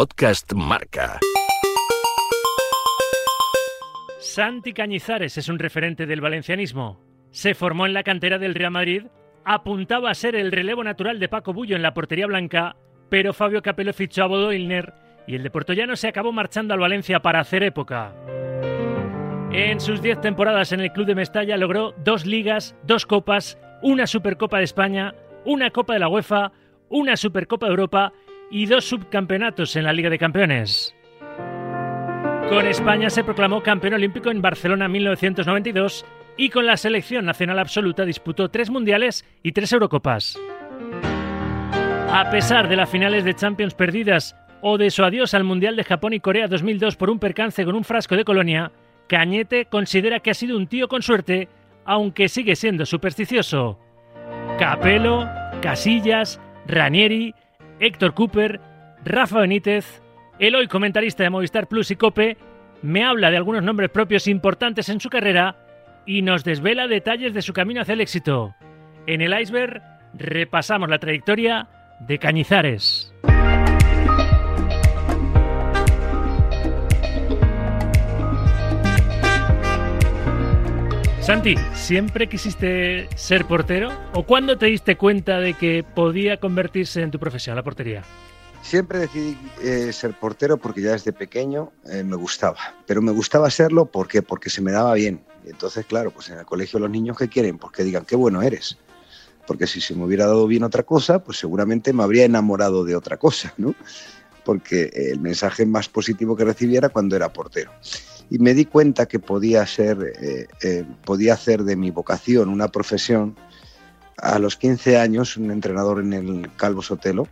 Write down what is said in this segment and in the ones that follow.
Podcast Marca. Santi Cañizares es un referente del valencianismo. Se formó en la cantera del Real Madrid, apuntaba a ser el relevo natural de Paco Bullo en la portería blanca, pero Fabio Capello fichó a Bodo Ilner y el de Puertollano se acabó marchando al Valencia para hacer época. En sus 10 temporadas en el club de Mestalla logró dos ligas, dos copas, una Supercopa de España, una Copa de la UEFA, una Supercopa de Europa y dos subcampeonatos en la Liga de Campeones. Con España se proclamó campeón olímpico en Barcelona 1992 y con la selección nacional absoluta disputó tres mundiales y tres Eurocopas. A pesar de las finales de Champions perdidas o de su adiós al Mundial de Japón y Corea 2002 por un percance con un frasco de colonia, Cañete considera que ha sido un tío con suerte, aunque sigue siendo supersticioso. Capello, Casillas, Ranieri, Héctor Cooper, Rafa Benítez, el hoy comentarista de Movistar Plus y Cope, me habla de algunos nombres propios importantes en su carrera y nos desvela detalles de su camino hacia el éxito. En el iceberg repasamos la trayectoria de Cañizares. Santi, ¿siempre quisiste ser portero? ¿O cuándo te diste cuenta de que podía convertirse en tu profesión, la portería? Siempre decidí eh, ser portero porque ya desde pequeño eh, me gustaba. Pero me gustaba serlo ¿por qué? porque se me daba bien. Entonces, claro, pues en el colegio los niños que quieren, pues que digan qué bueno eres. Porque si se me hubiera dado bien otra cosa, pues seguramente me habría enamorado de otra cosa, ¿no? Porque el mensaje más positivo que recibiera cuando era portero y me di cuenta que podía ser, eh, eh, podía hacer de mi vocación una profesión. A los 15 años, un entrenador en el Calvo Sotelo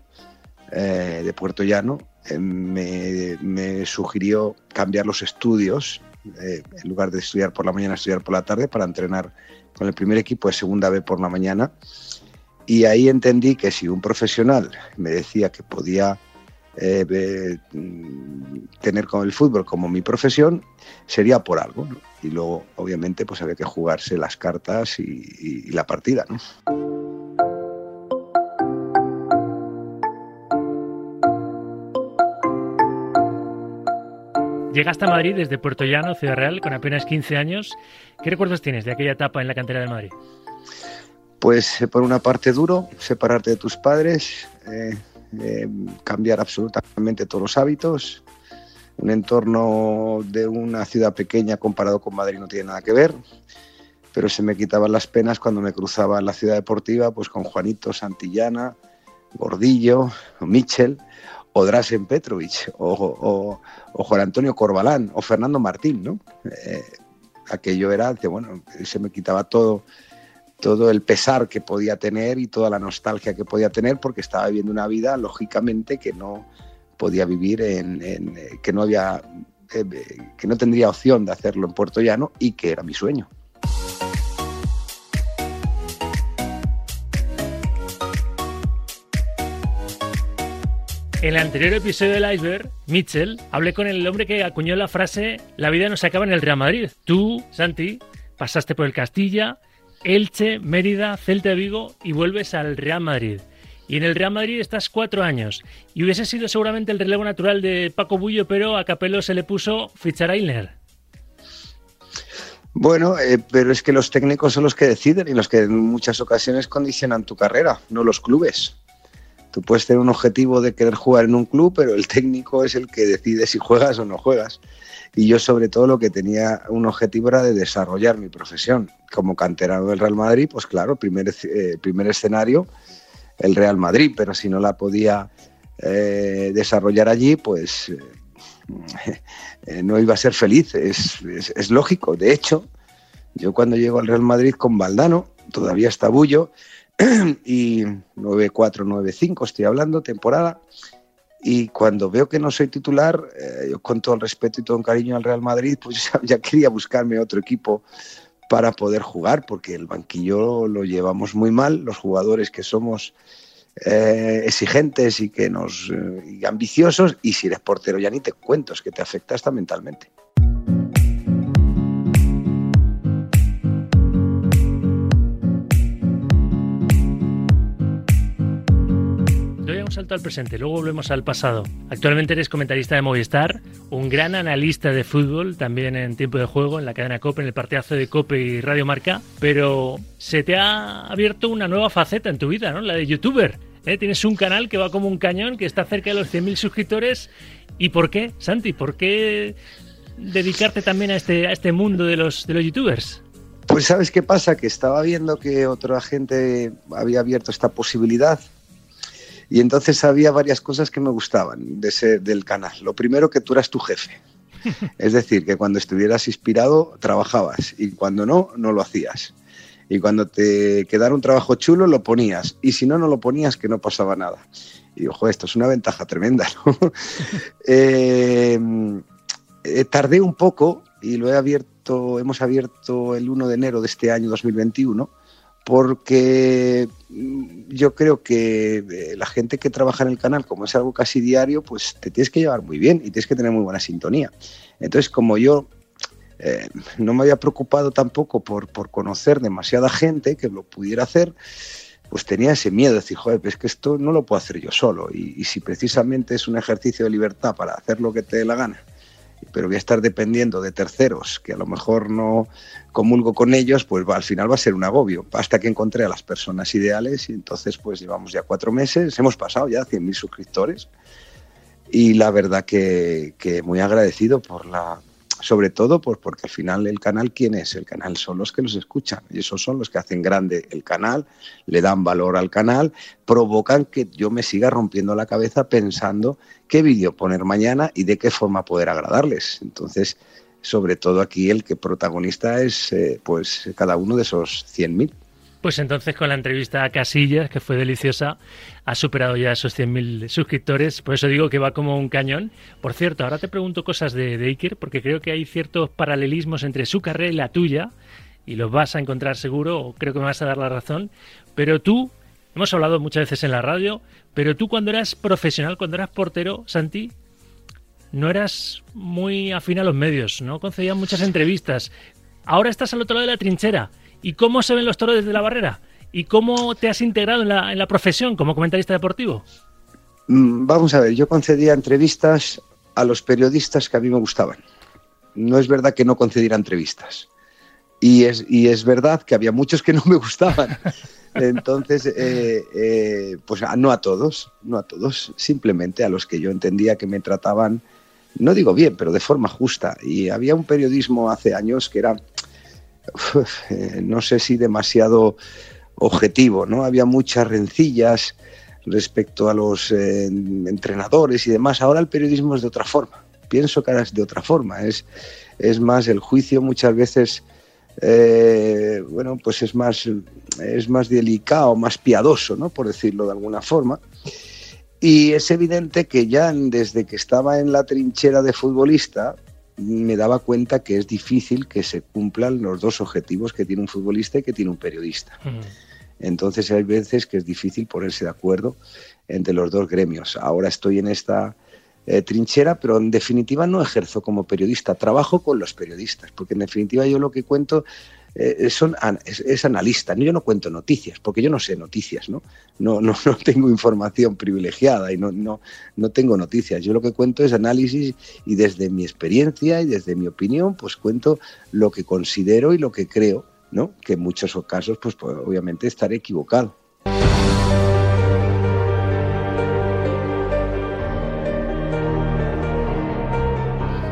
eh, de Puerto Llano me, sugirió cambiar los estudios, en lugar de estudiar por la mañana, estudiar por la tarde, para entrenar con el primer equipo de segunda B por la mañana. Y ahí entendí que si un profesional me decía que podía eh, mm, tener con el fútbol como mi profesión sería por algo. Y luego, obviamente, pues había que jugarse las cartas y, la partida. ¿no? Llegaste a Madrid desde Puerto Llano, Ciudad Real, con apenas 15 años. ¿Qué recuerdos tienes de aquella etapa en la cantera de Madrid? Pues eh, por una parte duro, separarte de tus padres, eh, eh, cambiar absolutamente todos los hábitos. Un entorno de una ciudad pequeña comparado con Madrid no tiene nada que ver, pero se me quitaban las penas cuando me cruzaba en la ciudad deportiva pues con Juanito Santillana, Gordillo, Michel, o Drasen Petrovic, o, Juan Antonio Corbalán, o Fernando Martín, ¿no? Eh, aquello era, bueno, se me quitaba todo todo el pesar que podía tener y toda la nostalgia que podía tener porque estaba viviendo una vida lógicamente que no podía vivir en, eh, que no había eh, que no tendría opción de hacerlo en Puerto Llano y que era mi sueño. En el anterior episodio del Iceberg, Mitchell, hablé con el hombre que acuñó la frase La vida no se acaba en el Real Madrid. Tú, Santi, pasaste por el Castilla, Elche, Mérida, Celta de Vigo y vuelves al Real Madrid. Y en el Real Madrid estás cuatro años. Y hubiese sido seguramente el relevo natural de Paco Bullo, pero a Capello se le puso fichar a. Bueno, eh, pero es que los técnicos son los que deciden y los que en muchas ocasiones condicionan tu carrera, no los clubes. Tú puedes tener un objetivo de querer jugar en un club, pero el técnico es el que decide si juegas o no juegas y yo sobre todo lo que tenía un objetivo era de desarrollar mi profesión. Como canterano del Real Madrid, pues claro, primer, eh, primer escenario, el Real Madrid, pero si no la podía eh, desarrollar allí, pues eh, no iba a ser feliz, es, es, lógico. De hecho, yo cuando llego al Real Madrid con Valdano, todavía está Bullo, y 9-4-9-5 estoy hablando, temporada, y cuando veo que no soy titular, eh, yo con todo el respeto y todo el cariño al Real Madrid, pues ya, quería buscarme otro equipo para poder jugar, porque el banquillo lo llevamos muy mal, los jugadores que somos eh, exigentes y que nos eh, ambiciosos, y si eres portero ya ni te cuento, es que te afecta hasta mentalmente. Salto al presente, luego volvemos al pasado. Actualmente eres comentarista de Movistar, un gran analista de fútbol, también en tiempo de juego, en la cadena COPE, en el partidazo de COPE y Radio Marca, pero se te ha abierto una nueva faceta en tu vida, ¿no? La de youtuber. ¿eh? Tienes un canal que va como un cañón, que está cerca de los 100.000 suscriptores. ¿Y por qué, Santi? ¿Por qué dedicarte también a este, a este mundo de los, de los youtubers? Pues sabes qué pasa, que estaba viendo que otra gente había abierto esta posibilidad y entonces había varias cosas que me gustaban de ese, del canal. Lo primero que tú eras tu jefe. Es decir, que cuando estuvieras inspirado trabajabas y cuando no, no lo hacías. Y cuando te quedara un trabajo chulo, lo ponías. Y si no, no lo ponías, que no pasaba nada. Y ojo, esto es una ventaja tremenda. ¿no? Eh, eh, tardé un poco y lo he abierto, hemos abierto el 1 de enero de este año 2021 porque mm, yo creo que eh, la gente que trabaja en el canal, como es algo casi diario, pues te tienes que llevar muy bien y tienes que tener muy buena sintonía. Entonces, como yo eh, no me había preocupado tampoco por, por, conocer demasiada gente que lo pudiera hacer, pues tenía ese miedo de decir, joder, es que esto no lo puedo hacer yo solo. Y, y si precisamente es un ejercicio de libertad para hacer lo que te dé la gana, pero voy a estar dependiendo de terceros que a lo mejor no comulgo con ellos, pues al final va a ser un agobio. Hasta que encontré a las personas ideales y entonces pues llevamos ya cuatro meses, hemos pasado ya 100.000 suscriptores y la verdad que muy agradecido por la, sobre todo pues porque al final el canal, ¿quién es? El canal son los que los escuchan y esos son los que hacen grande el canal, le dan valor al canal, provocan que yo me siga rompiendo la cabeza pensando qué vídeo poner mañana y de qué forma poder agradarles. Entonces, sobre todo aquí el que protagonista es eh, pues cada uno de esos 100.000. Pues entonces con la entrevista a Casillas, que fue deliciosa, ha superado ya esos 100.000 suscriptores. Por eso digo que va como un cañón. Por cierto, ahora te pregunto cosas de, de Iker, porque creo que hay ciertos paralelismos entre su carrera y la tuya, y los vas a encontrar seguro, o creo que me vas a dar la razón. Pero tú, hemos hablado muchas veces en la radio, pero tú cuando eras profesional, cuando eras portero, Santi, no eras muy afín a los medios, no concedías muchas entrevistas. Ahora estás al otro lado de la trinchera ¿Y cómo se ven los toros desde la barrera? ¿Y cómo te has integrado en la, en la profesión como comentarista deportivo? Mm, vamos a ver, yo concedía entrevistas a los periodistas que a mí me gustaban. No es verdad que no concediera entrevistas. Y es, y es verdad que había muchos que no me gustaban. Entonces, eh, eh, pues no a todos, no a todos, simplemente a los que yo entendía que me trataban, no digo bien, pero de forma justa. Y había un periodismo hace años que era no sé si demasiado objetivo, ¿no? Había muchas rencillas respecto a los eh, entrenadores y demás. Ahora el periodismo es de otra forma. Pienso que ahora es de otra forma. Es, es más el juicio muchas veces, eh, bueno, pues es más, es más delicado, más piadoso, ¿no? Por decirlo de alguna forma. Y es evidente que ya desde que estaba en la trinchera de futbolista, me daba cuenta que es difícil que se cumplan los dos objetivos que tiene un futbolista y que tiene un periodista. Entonces hay veces que es difícil ponerse de acuerdo entre los dos gremios. Ahora estoy en esta eh, trinchera, pero en definitiva no ejerzo como periodista, trabajo con los periodistas, porque en definitiva yo lo que cuento eh, son, es, analista. Yo no cuento noticias, porque yo no sé noticias, ¿no? No, no, no tengo información privilegiada y no, no, no tengo noticias. Yo lo que cuento es análisis y desde mi experiencia y desde mi opinión, pues cuento lo que considero y lo que creo, ¿no? Que en muchos casos, pues, pues obviamente estaré equivocado.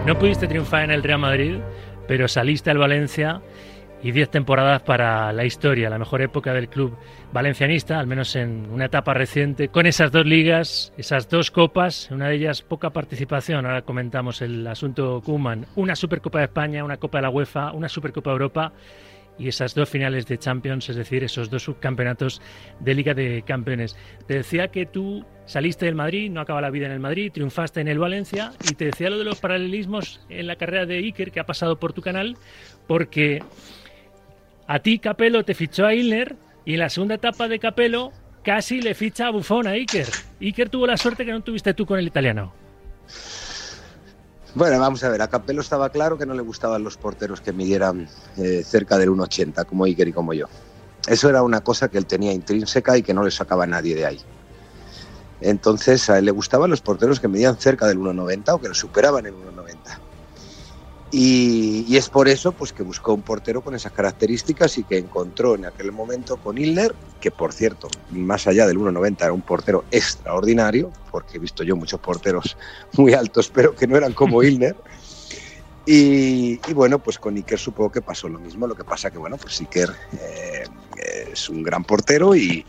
No pudiste triunfar en el Real Madrid, pero saliste al Valencia y 10 temporadas para la historia, la mejor época del club valencianista, al menos en una etapa reciente, con esas dos ligas, esas dos copas, una de ellas poca participación, ahora comentamos el asunto Kuman, una Supercopa de España, una Copa de la UEFA, una Supercopa de Europa y esas dos finales de Champions, es decir, esos dos subcampeonatos de Liga de Campeones. Te decía que tú saliste del Madrid, no acaba la vida en el Madrid, triunfaste en el Valencia y te decía lo de los paralelismos en la carrera de Iker que ha pasado por tu canal, porque a ti, Capello, te fichó a Ilner y en la segunda etapa de Capello casi le ficha a Buffon a Iker. Iker tuvo la suerte que no tuviste tú con el italiano. Bueno, vamos a ver, a Capello estaba claro que no le gustaban los porteros que midieran eh, cerca del 1,80, como Iker y como yo. Eso era una cosa que él tenía intrínseca y que no le sacaba nadie de ahí. Entonces a él le gustaban los porteros que medían cerca del 1,90 o que lo superaban el 1,90. Y, es por eso pues, que buscó un portero con esas características y que encontró en aquel momento con Ilner, que por cierto, más allá del 1,90 era un portero extraordinario, porque he visto yo muchos porteros muy altos, pero que no eran como Ilner. Y, bueno, pues con Iker supongo que pasó lo mismo. Lo que pasa que, bueno, pues Iker eh, es un gran portero y,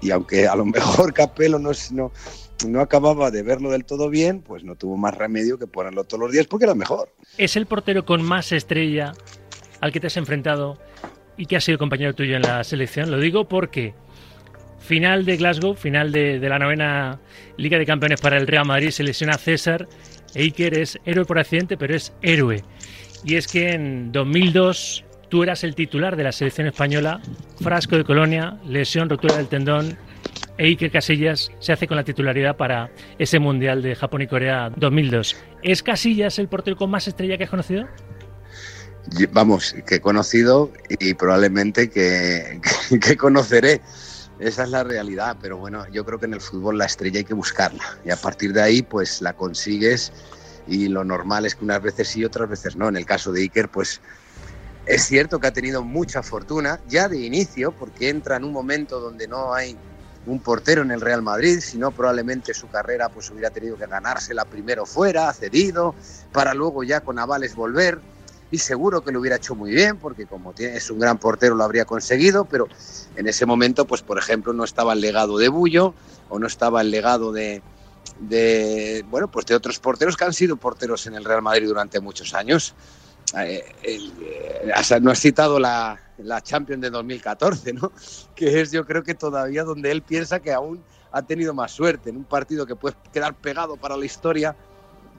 y aunque a lo mejor Capello no, no, no acababa de verlo del todo bien, pues no tuvo más remedio que ponerlo todos los días porque era mejor. ¿Es el portero con más estrella al que te has enfrentado y que ha sido compañero tuyo en la selección? Lo digo porque final de Glasgow, final de, la novena Liga de Campeones para el Real Madrid, selecciona César. Eiker es héroe por accidente, pero es héroe. Y es que en 2002 tú eras el titular de la selección española, frasco de colonia, lesión, rotura del tendón, e Iker Casillas se hace con la titularidad para ese Mundial de Japón y Corea 2002. ¿Es Casillas el portero con más estrella que has conocido? Vamos, que he conocido y probablemente que, que, conoceré. Esa es la realidad, pero bueno, yo creo que en el fútbol la estrella hay que buscarla y a partir de ahí pues la consigues y lo normal es que unas veces sí, otras veces no. En el caso de Iker, pues es cierto que ha tenido mucha fortuna ya de inicio porque entra en un momento donde no hay un portero en el Real Madrid, si no probablemente su carrera pues hubiera tenido que ganársela primero fuera, cedido, para luego ya con avales volver. Y seguro que lo hubiera hecho muy bien, porque como es un gran portero lo habría conseguido, pero en ese momento, pues por ejemplo, no estaba el legado de Bullo o no estaba el legado de, de bueno, pues de otros porteros que han sido porteros en el Real Madrid durante muchos años. Eh, eh, no has citado la, la Champions de 2014, ¿no? Que es yo creo que todavía donde él piensa que aún ha tenido más suerte en un partido que puede quedar pegado para la historia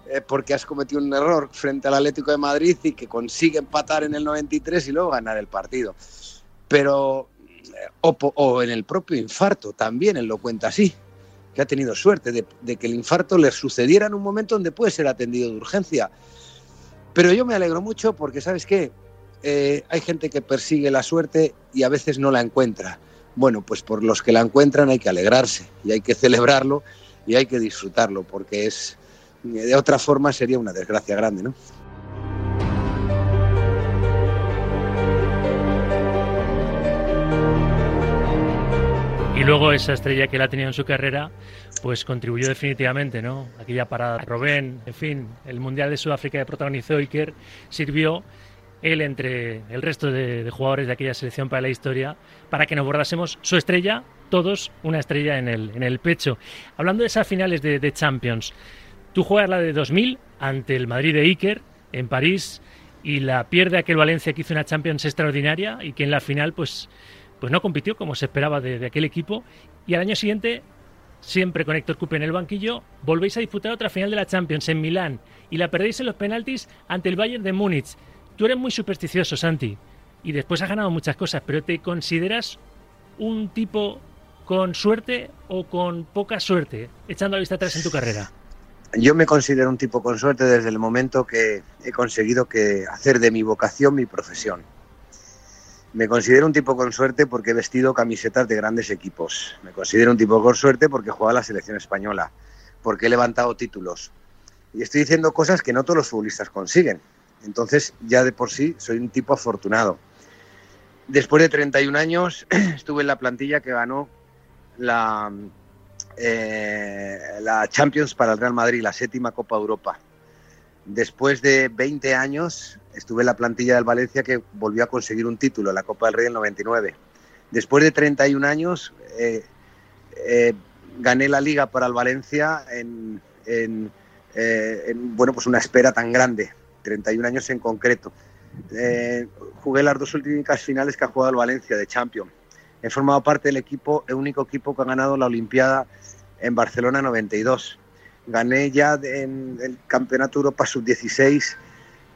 eh, porque has cometido un error frente al Atlético de Madrid y que consigue empatar en el 93 y luego ganar el partido. Pero, o, en el propio infarto, también él lo cuenta así, que ha tenido suerte de, de que el infarto le sucediera en un momento donde puede ser atendido de urgencia pero yo me alegro mucho porque, ¿sabes qué? Eh, hay gente que persigue la suerte y a veces no la encuentra. Bueno, pues por los que la encuentran hay que alegrarse y hay que celebrarlo y hay que disfrutarlo porque es de otra forma sería una desgracia grande, ¿no? Y luego esa estrella que él ha tenido en su carrera, pues contribuyó definitivamente, ¿no? Aquella parada Robén, en fin, el Mundial de Sudáfrica que protagonizó Iker sirvió él entre el resto de, jugadores de aquella selección para la historia, para que nos bordásemos su estrella, todos una estrella en el, en el pecho. Hablando de esas finales de, de Champions, tú juegas la de 2000 ante el Madrid de Iker en París y la pierde aquel Valencia que hizo una Champions extraordinaria y que en la final pues pues no compitió como se esperaba de, aquel equipo. Y al año siguiente, siempre con Héctor Cupe en el banquillo, volvéis a disputar otra final de la Champions en Milán y la perdéis en los penaltis ante el Bayern de Múnich. Tú eres muy supersticioso, Santi, y después has ganado muchas cosas, pero ¿te consideras un tipo con suerte o con poca suerte, echando la vista atrás en tu carrera? Yo me considero un tipo con suerte desde el momento que he conseguido que hacer de mi vocación mi profesión me considero un tipo con suerte porque he vestido camisetas de grandes equipos. Me considero un tipo con suerte porque he jugado a la selección española, porque he levantado títulos. Y estoy diciendo cosas que no todos los futbolistas consiguen. Entonces, ya de por sí, soy un tipo afortunado. Después de 31 años, estuve en la plantilla que ganó la, eh, la Champions para el Real Madrid, la séptima Copa Europa. Después de 20 años, estuve en la plantilla del Valencia que volvió a conseguir un título, la Copa del Rey del 99. Después de 31 años, eh, eh, gané la liga para el Valencia en, eh, bueno, pues una espera tan grande, 31 años en concreto. jugué las dos últimas finales que ha jugado el Valencia de Champions. He formado parte del equipo, el único equipo que ha ganado la Olimpiada en Barcelona 92. Gané ya en el Campeonato Europa Sub-16 eh,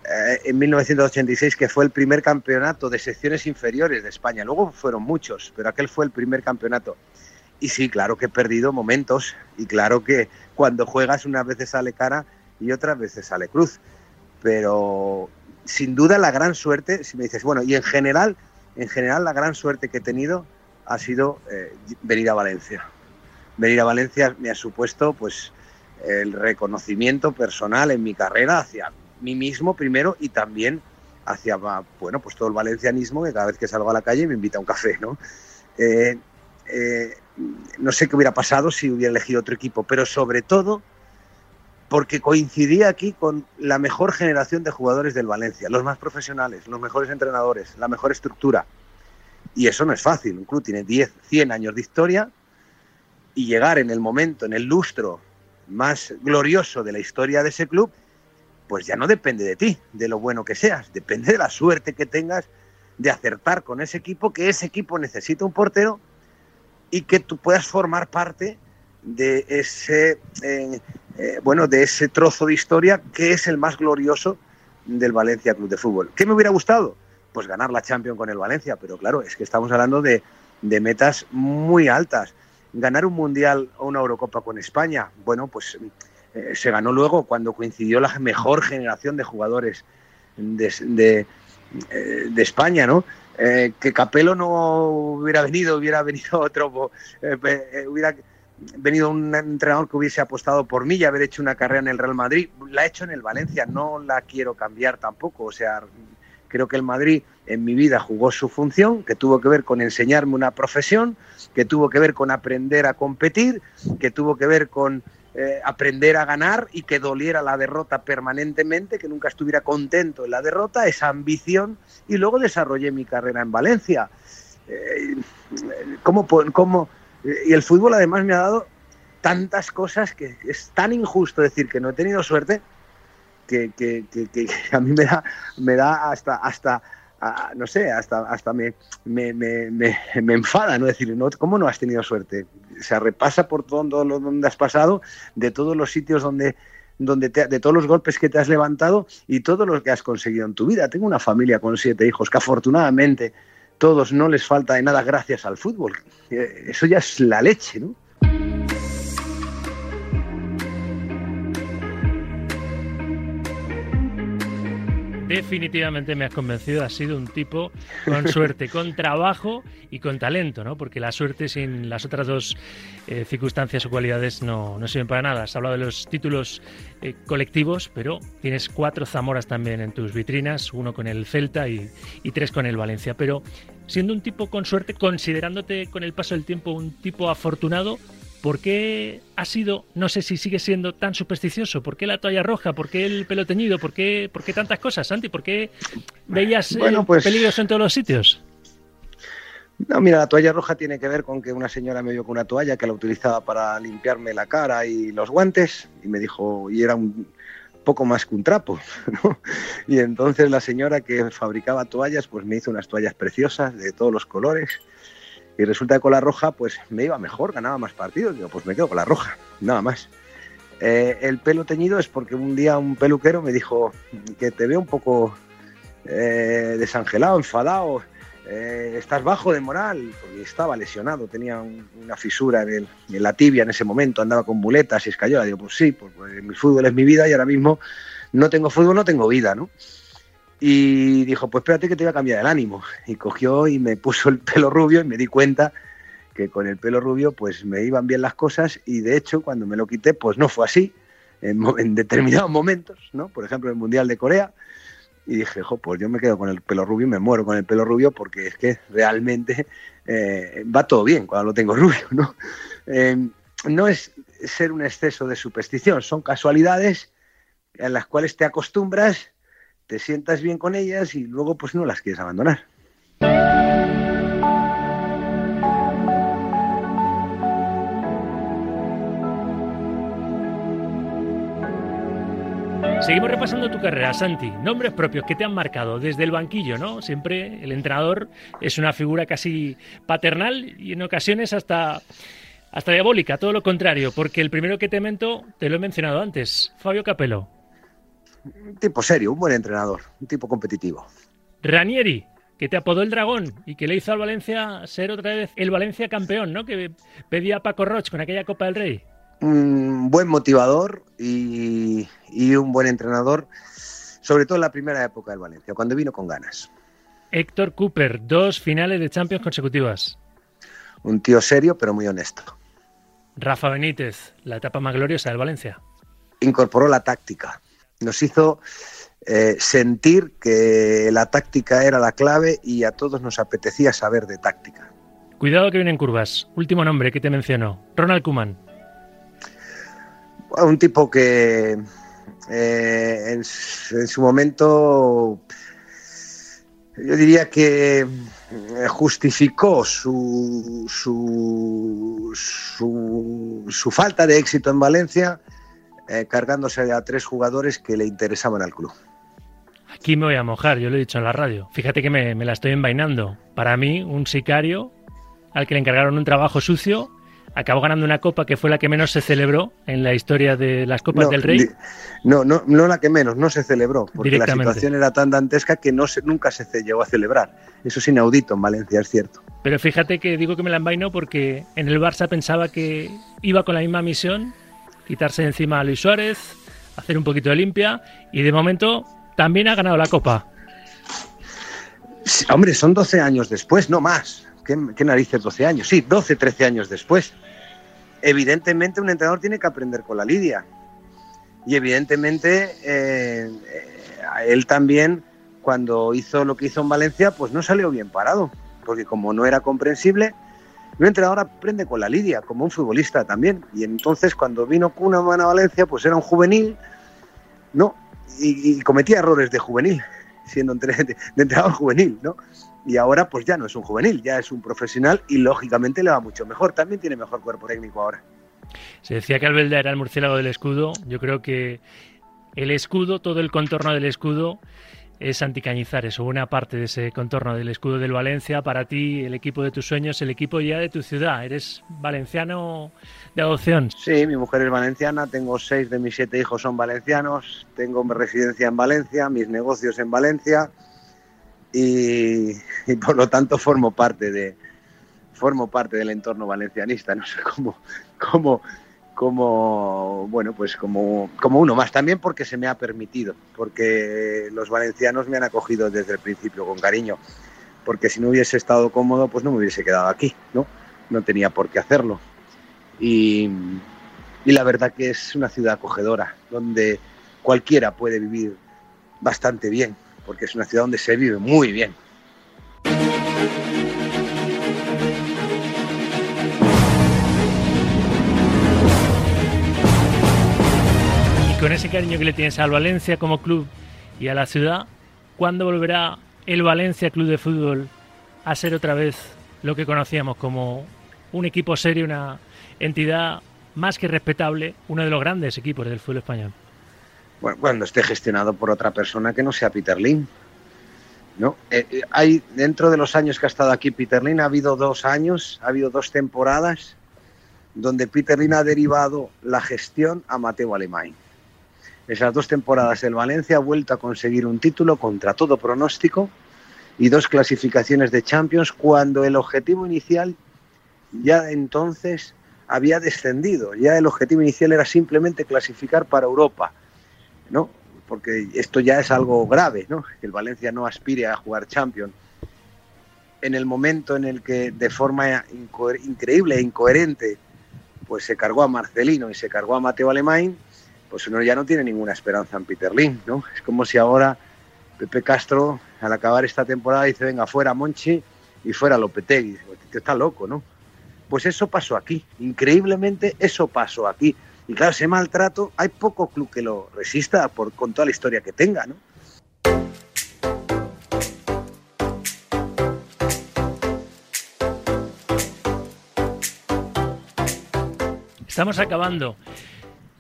en 1986, que fue el primer campeonato de secciones inferiores de España. Luego fueron muchos, pero aquel fue el primer campeonato. Y sí, claro que he perdido momentos y claro que cuando juegas unas veces sale cara y otras veces sale cruz. Pero sin duda la gran suerte, si me dices, bueno, y en general, en general la gran suerte que he tenido ha sido eh, venir a Valencia. venir a Valencia me ha supuesto pues el reconocimiento personal en mi carrera hacia mí mismo primero y también hacia bueno pues todo el valencianismo que cada vez que salgo a la calle me invita a un café no eh, eh, no sé qué hubiera pasado si hubiera elegido otro equipo pero sobre todo porque coincidía aquí con la mejor generación de jugadores del Valencia, los más profesionales, los mejores entrenadores, la mejor estructura. Y eso no es fácil. Un club tiene 10, 100 años de historia y llegar en el momento, en el lustro más glorioso de la historia de ese club, pues ya no depende de ti, de lo bueno que seas, depende de la suerte que tengas de acertar con ese equipo, que ese equipo necesita un portero y que tú puedas formar parte de ese, eh, eh, bueno, de ese trozo de historia que es el más glorioso del Valencia Club de Fútbol. ¿Qué me hubiera gustado? Pues ganar la Champions con el Valencia, pero claro, es que estamos hablando de, de metas muy altas. Ganar un Mundial o una Eurocopa con España, bueno, pues eh, se ganó luego cuando coincidió la mejor generación de jugadores de, de, de España, ¿no? que Capelo no hubiera venido, hubiera venido otro, hubiera venido un entrenador que hubiese apostado por mí y haber hecho una carrera en el Real Madrid. La he hecho en el Valencia, no la quiero cambiar tampoco. O sea, creo que el Madrid en mi vida jugó su función, que tuvo que ver con enseñarme una profesión, que tuvo que ver con aprender a competir, que tuvo que ver con eh, aprender a ganar y que doliera la derrota permanentemente, que nunca estuviera contento en la derrota, esa ambición, y luego desarrollé mi carrera en Valencia. Eh, ¿Cómo, cómo y el fútbol además me ha dado tantas cosas que es tan injusto decir que no he tenido suerte que, a mí me da, me da hasta, hasta no sé, hasta, hasta me, me, me, enfada, ¿no? Decir, ¿cómo no has tenido suerte? O sea, repasa por todo lo donde has pasado, de todos los sitios donde, donde de todos los golpes que te has levantado y todo lo que has conseguido en tu vida. Tengo una familia con siete hijos que afortunadamente todos no les falta de nada gracias al fútbol. Eh, eso ya es la leche, ¿no? Definitivamente me has convencido. Has sido un tipo con suerte, con trabajo y con talento, ¿no? Porque la suerte sin las otras dos eh, circunstancias o cualidades no, no sirven para nada. Has hablado de los títulos eh, colectivos, pero tienes cuatro Zamoras también en tus vitrinas, uno con el Celta y, y tres con el Valencia. Pero siendo un tipo con suerte, considerándote con el paso del tiempo un tipo afortunado, ¿Por qué ha sido, no sé si sigue siendo tan supersticioso? ¿Por qué la toalla roja? ¿Por qué el pelo teñido? ¿Por qué, por qué tantas cosas, Santi? ¿Por qué veías eh, pues peligros en todos los sitios? No, mira, la toalla roja tiene que ver con que una señora me vio con una toalla que la utilizaba para limpiarme la cara y los guantes y me dijo, y era un poco más que un trapo, ¿no? Y entonces la señora que fabricaba toallas, pues me hizo unas toallas preciosas de todos los colores y resulta que con la roja, pues me iba mejor, ganaba más partidos. Digo, pues me quedo con la roja, nada más. Eh, el pelo teñido es porque un día un peluquero me dijo que te veo un poco eh, desangelado, enfadado, eh, estás bajo de moral, porque estaba lesionado, tenía una fisura en, la tibia en ese momento, andaba con muletas y escayola. Digo, pues sí, pues, pues, mi fútbol es mi vida y ahora mismo no tengo fútbol, no tengo vida, ¿no? Y dijo, pues espérate que te voy a cambiar el ánimo. Y cogió y me puso el pelo rubio y me di cuenta que con el pelo rubio pues me iban bien las cosas y de hecho cuando me lo quité pues no fue así en, determinados momentos, ¿no? Por ejemplo el Mundial de Corea y dije, jo, pues yo me quedo con el pelo rubio y me muero con el pelo rubio porque es que realmente eh, va todo bien cuando lo tengo rubio, ¿no? Eh, no es ser un exceso de superstición, son casualidades en las cuales te acostumbras te sientas bien con ellas y luego pues no las quieres abandonar. Seguimos repasando tu carrera, Santi. Nombres propios que te han marcado desde el banquillo, ¿no? Siempre el entrenador es una figura casi paternal y en ocasiones hasta, hasta diabólica, todo lo contrario, porque el primero que te mento, te lo he mencionado antes, Fabio Capello un tipo serio, un buen entrenador, un tipo competitivo. Ranieri, que te apodó el dragón y que le hizo al Valencia ser otra vez el Valencia campeón, ¿no? Que pedía a Paco Roch con aquella Copa del Rey. Un buen motivador y, un buen entrenador, sobre todo en la primera época del Valencia, cuando vino con ganas. Héctor Cooper, dos finales de Champions consecutivas. Un tío serio, pero muy honesto. Rafa Benítez, la etapa más gloriosa del Valencia. Incorporó la táctica. Nos hizo eh, sentir que la táctica era la clave y a todos nos apetecía saber de táctica. Cuidado que vienen curvas. Último nombre que te mencionó. Ronald Kuman. Un tipo que eh, en, su momento yo diría que eh, justificó su, su, su, falta de éxito en Valencia eh, cargándose a tres jugadores que le interesaban al club. Aquí me voy a mojar, yo lo he dicho en la radio. Fíjate que me, me la estoy envainando. Para mí, un sicario al que le encargaron un trabajo sucio acabó ganando una copa que fue la que menos se celebró en la historia de las copas del Rey. No, no, no la que menos, no se celebró, porque la situación era tan dantesca que no se, nunca se llegó a celebrar. Eso es inaudito en Valencia, es cierto. Pero fíjate que digo que me la envaino porque en el Barça pensaba que iba con la misma misión, quitarse encima a Luis Suárez, hacer un poquito de limpia, y de momento también ha ganado la copa. hombre, son 12 años después, no más. ¿Qué, narices 12 años? Sí, 12, 13 años después. Evidentemente un entrenador tiene que aprender con la lidia. Y evidentemente eh, él también, cuando hizo lo que hizo en Valencia, pues no salió bien parado. Porque como no era comprensible, un entrenador aprende con la lidia, como un futbolista también. Y entonces cuando vino Kunaman a Valencia, pues era un juvenil, ¿no? Y, cometía errores de juvenil, siendo de entrenador juvenil, ¿no? y ahora pues ya no es un juvenil, ya es un profesional y lógicamente le va mucho mejor. También tiene mejor cuerpo técnico ahora. Se decía que Albelda era el murciélago del escudo. Yo creo que el escudo, todo el contorno del escudo es Anticañizares o una parte de ese contorno del escudo del Valencia. Para ti, el equipo de tus sueños, el equipo ya de tu ciudad. ¿Eres valenciano de adopción? Sí, mi mujer es valenciana, tengo seis de mis siete hijos son valencianos, tengo mi residencia en Valencia, mis negocios en Valencia y, por lo tanto formo parte de formo parte del entorno valencianista, no sé cómo, cómo, cómo bueno, pues como, como uno más, también porque se me ha permitido, porque los valencianos me han acogido desde el principio con cariño, porque si no hubiese estado cómodo, pues no me hubiese quedado aquí, ¿no? No tenía por qué hacerlo. Y, y la verdad que es una ciudad acogedora, donde cualquiera puede vivir bastante bien, porque es una ciudad donde se vive muy bien. Con ese cariño que le tienes al Valencia como club y a la ciudad, ¿cuándo volverá el Valencia Club de Fútbol a ser otra vez lo que conocíamos como un equipo serio, una entidad más que respetable, uno de los grandes equipos del fútbol español? bueno, cuando esté gestionado por otra persona que no sea Peter Lin. ¿no? Eh, eh, hay, dentro de los años que ha estado aquí Peter Lin, ha habido dos años, ha habido dos temporadas donde Peter Lin ha derivado la gestión a Mateo Alemán. Esas dos temporadas el Valencia ha vuelto a conseguir un título contra todo pronóstico y dos clasificaciones de Champions cuando el objetivo inicial ya entonces había descendido. Ya el objetivo inicial era simplemente clasificar para Europa ¿no? Porque esto ya es algo grave, ¿no? Que el Valencia no aspire a jugar Champions. En el momento en el que de forma increíble e incoherente pues se cargó a Marcelino y se cargó a Mateo Alemán, pues uno ya no tiene ninguna esperanza en Peter Lim, ¿no? Es como si ahora Pepe Castro, al acabar esta temporada, dice, venga, fuera Monchi y fuera Lopetegui. Está loco, ¿no? Pues eso pasó aquí. Increíblemente, eso pasó aquí. Y claro, ese maltrato, hay poco club que lo resista por, con toda la historia que tenga, ¿no? Estamos acabando.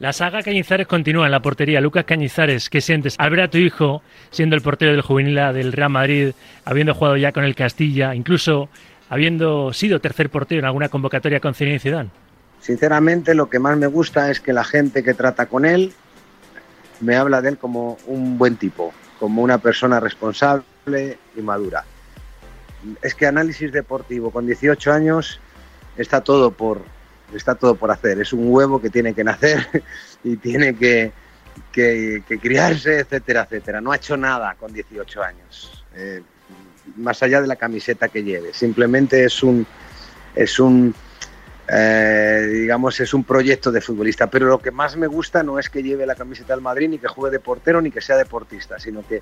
La saga Cañizares continúa en la portería. Lucas Cañizares, ¿qué sientes al ver a tu hijo siendo el portero del juvenil del Real Madrid, habiendo jugado ya con el Castilla, incluso habiendo sido tercer portero en alguna convocatoria con Zinedine Zidane? Sinceramente, lo que más me gusta es que la gente que trata con él me habla de él como un buen tipo, como una persona responsable y madura. Es que análisis deportivo con 18 años está todo por está todo por hacer. Es un huevo que tiene que nacer y tiene que, criarse, etcétera, etcétera. No ha hecho nada con 18 años, eh, más allá de la camiseta que lleve. Simplemente es un es un eh, digamos, es un proyecto de futbolista. Pero lo que más me gusta no es que lleve la camiseta del Madrid, ni que juegue de portero, ni que sea deportista, sino que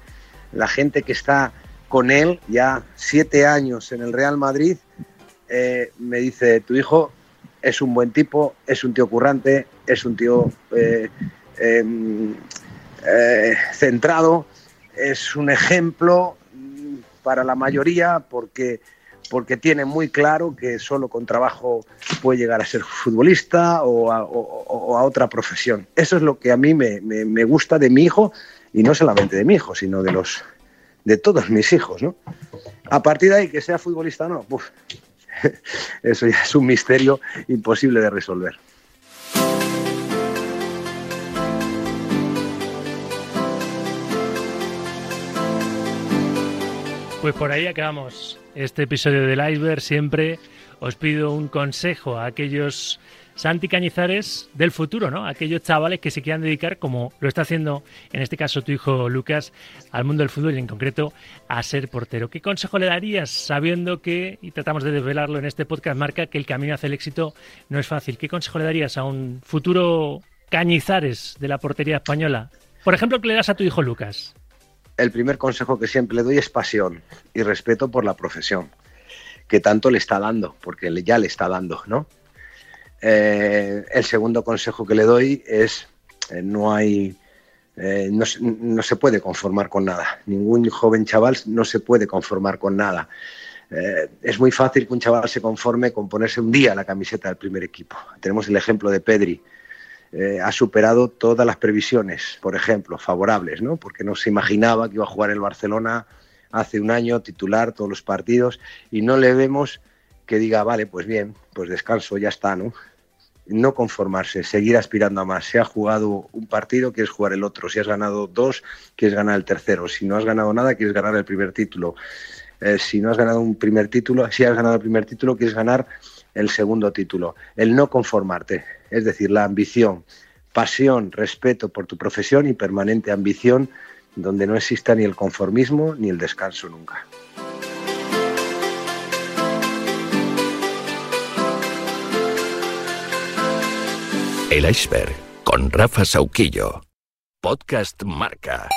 la gente que está con él ya siete años en el Real Madrid eh, me dice, tu hijo es un buen tipo, es un tío currante, es un tío eh, em, centrado, es un ejemplo para la mayoría porque porque tiene muy claro que solo con trabajo puede llegar a ser futbolista o a, otra profesión. Eso es lo que a mí me, gusta de mi hijo, y no solamente de mi hijo, sino de los de todos mis hijos. ¿no? A partir de ahí, que sea futbolista o no, eso ya es un misterio imposible de resolver. Pues por ahí acabamos este episodio del iceberg. Siempre os pido un consejo a aquellos Santi Cañizares del futuro, ¿no? Aquellos chavales que se quieran dedicar, como lo está haciendo en este caso tu hijo Lucas, al mundo del fútbol y en concreto a ser portero. ¿Qué consejo le darías sabiendo que, y tratamos de desvelarlo en este podcast, marca que el camino hacia el éxito no es fácil? ¿Qué consejo le darías a un futuro Cañizares de la portería española? Por ejemplo, ¿qué le das a tu hijo Lucas? el primer consejo que siempre le doy es pasión y respeto por la profesión, que tanto le está dando, porque ya le está dando, ¿no? Eh, el segundo consejo que le doy es eh, no hay eh, no, se puede conformar con nada. Ningún joven chaval no se puede conformar con nada. es muy fácil que un chaval se conforme con ponerse un día la camiseta del primer equipo. Tenemos el ejemplo de Pedri ha superado todas las previsiones, por ejemplo, favorables, ¿no? Porque no se imaginaba que iba a jugar el Barcelona hace un año, titular todos los partidos, y no le vemos que diga, vale, pues bien, pues descanso, ya está, ¿no? No conformarse, seguir aspirando a más. Si has jugado un partido, quieres jugar el otro. Si has ganado dos, quieres ganar el tercero. Si no has ganado nada, quieres ganar el primer título. Eh, si no has ganado un primer título, si has ganado el primer título, quieres ganar el segundo título. El no conformarte, es decir, la ambición, pasión, respeto por tu profesión y permanente ambición donde no exista ni el conformismo ni el descanso nunca. El iceberg con Rafa Sauquillo. Podcast Marca.